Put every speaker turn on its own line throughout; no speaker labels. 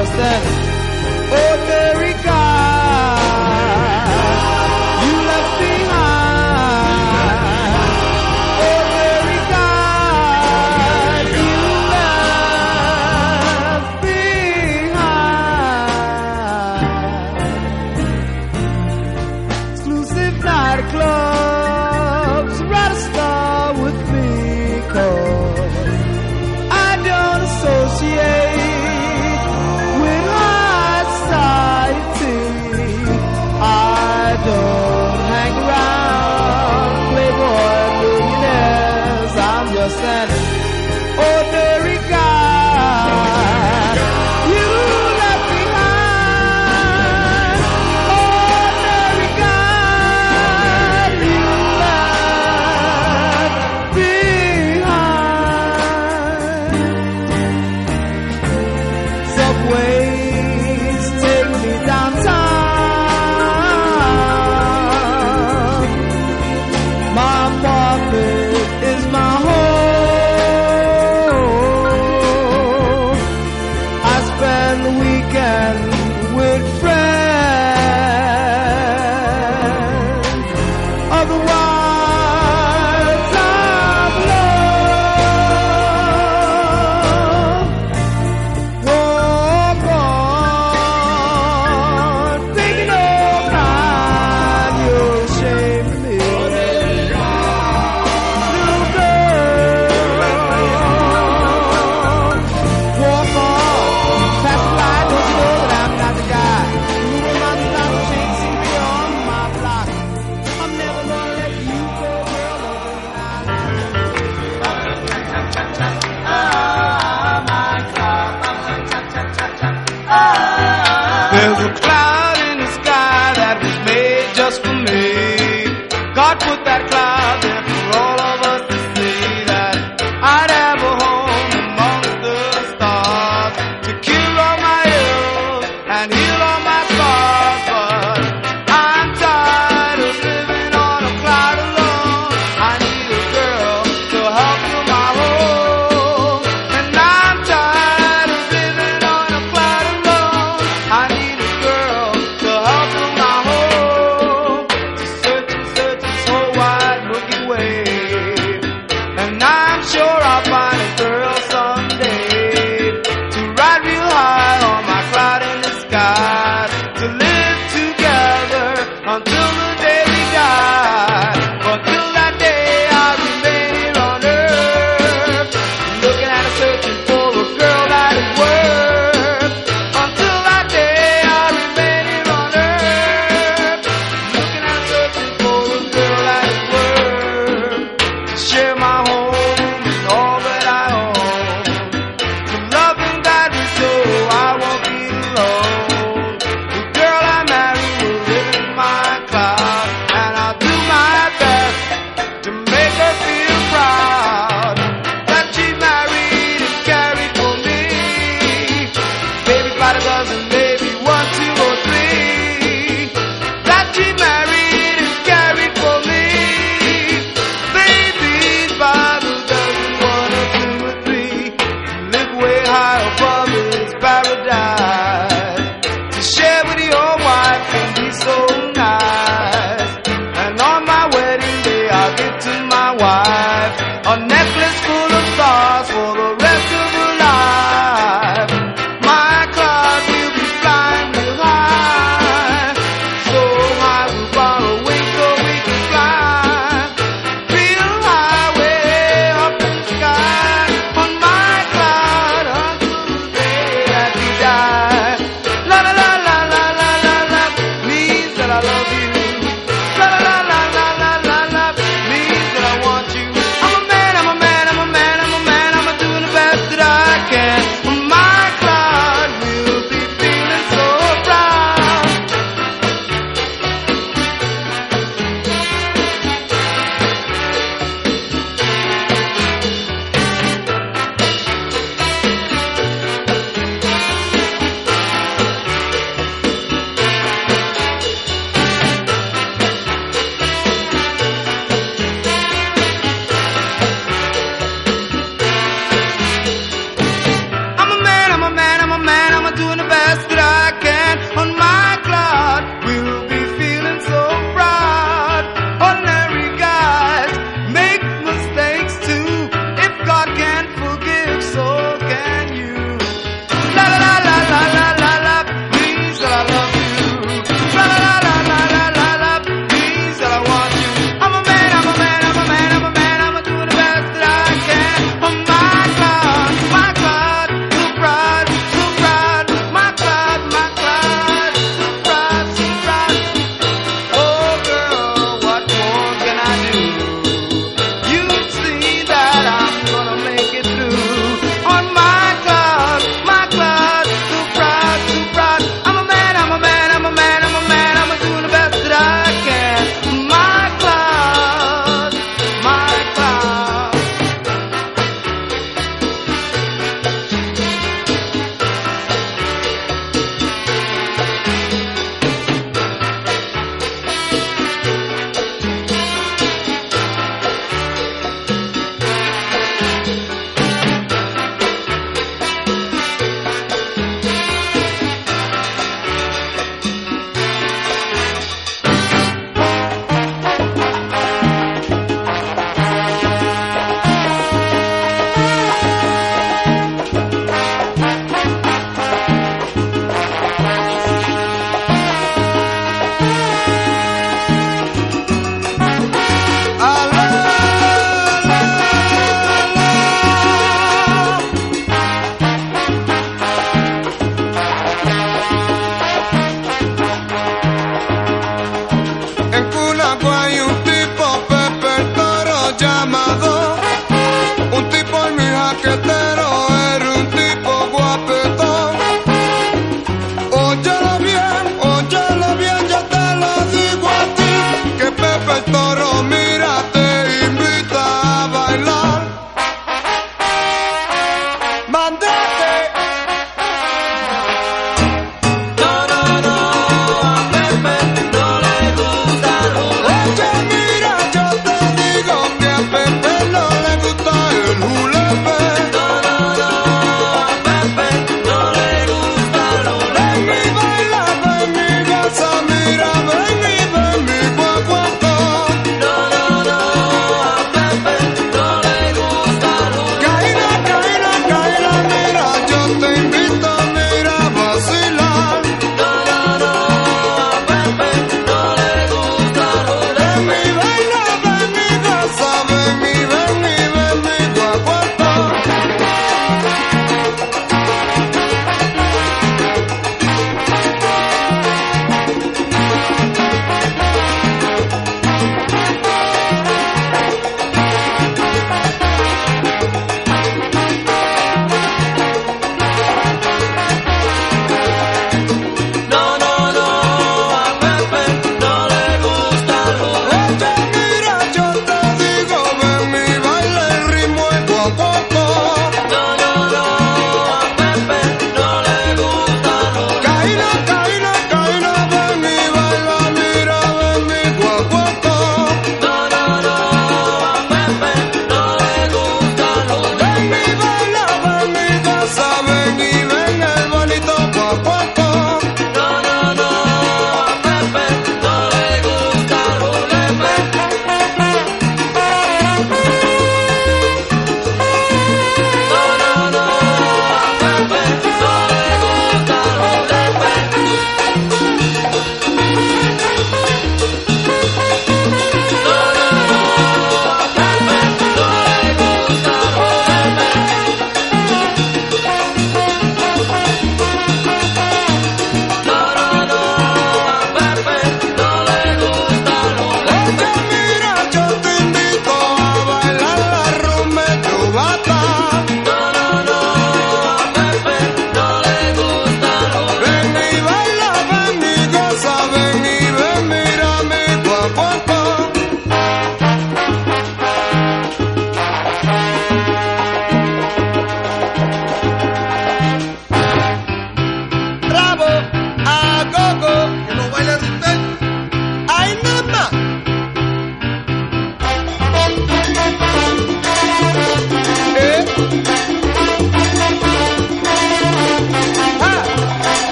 understand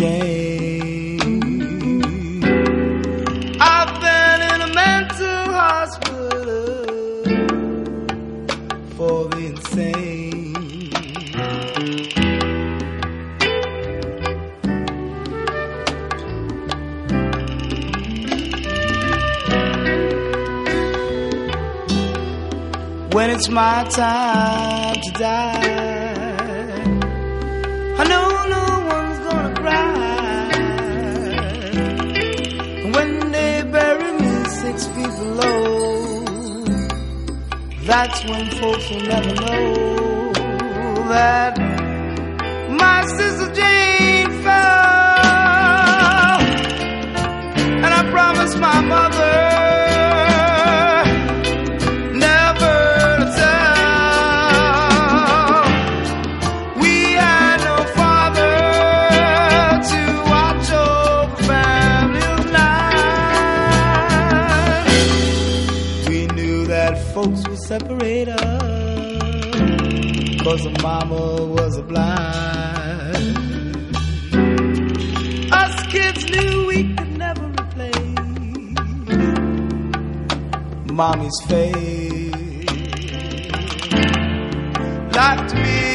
I've been in a mental hospital for the insane. When it's my time to die. That's when folks will never know that my sister Jane fell. And I promised my mother. cause her mama was blind. Us kids knew we could never replace mommy's face. Locked me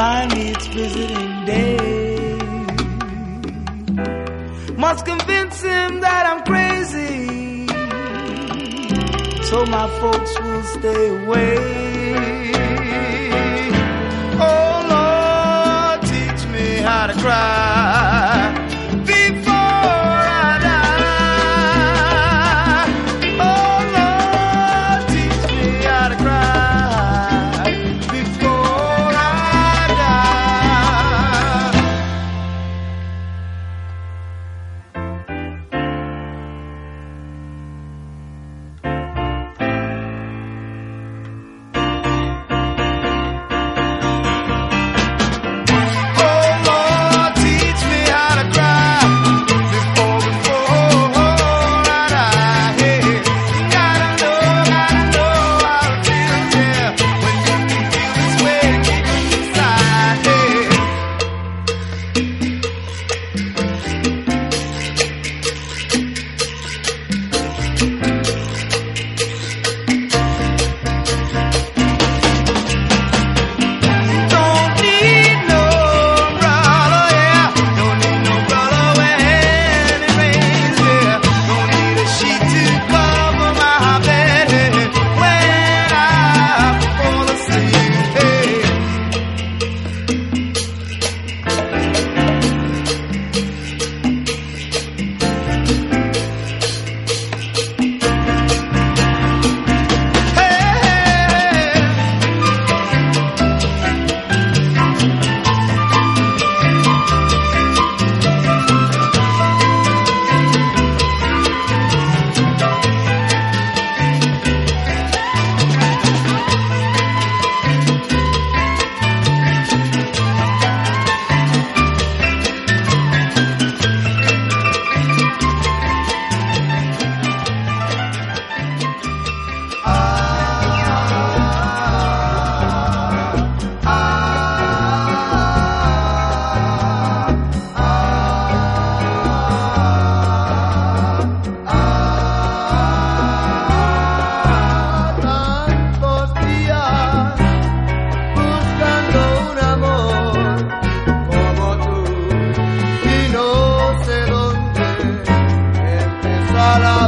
mind needs visiting day. Must convince him that I'm crazy, so my folks will stay away. Oh Lord, teach me how to cry.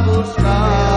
buscar.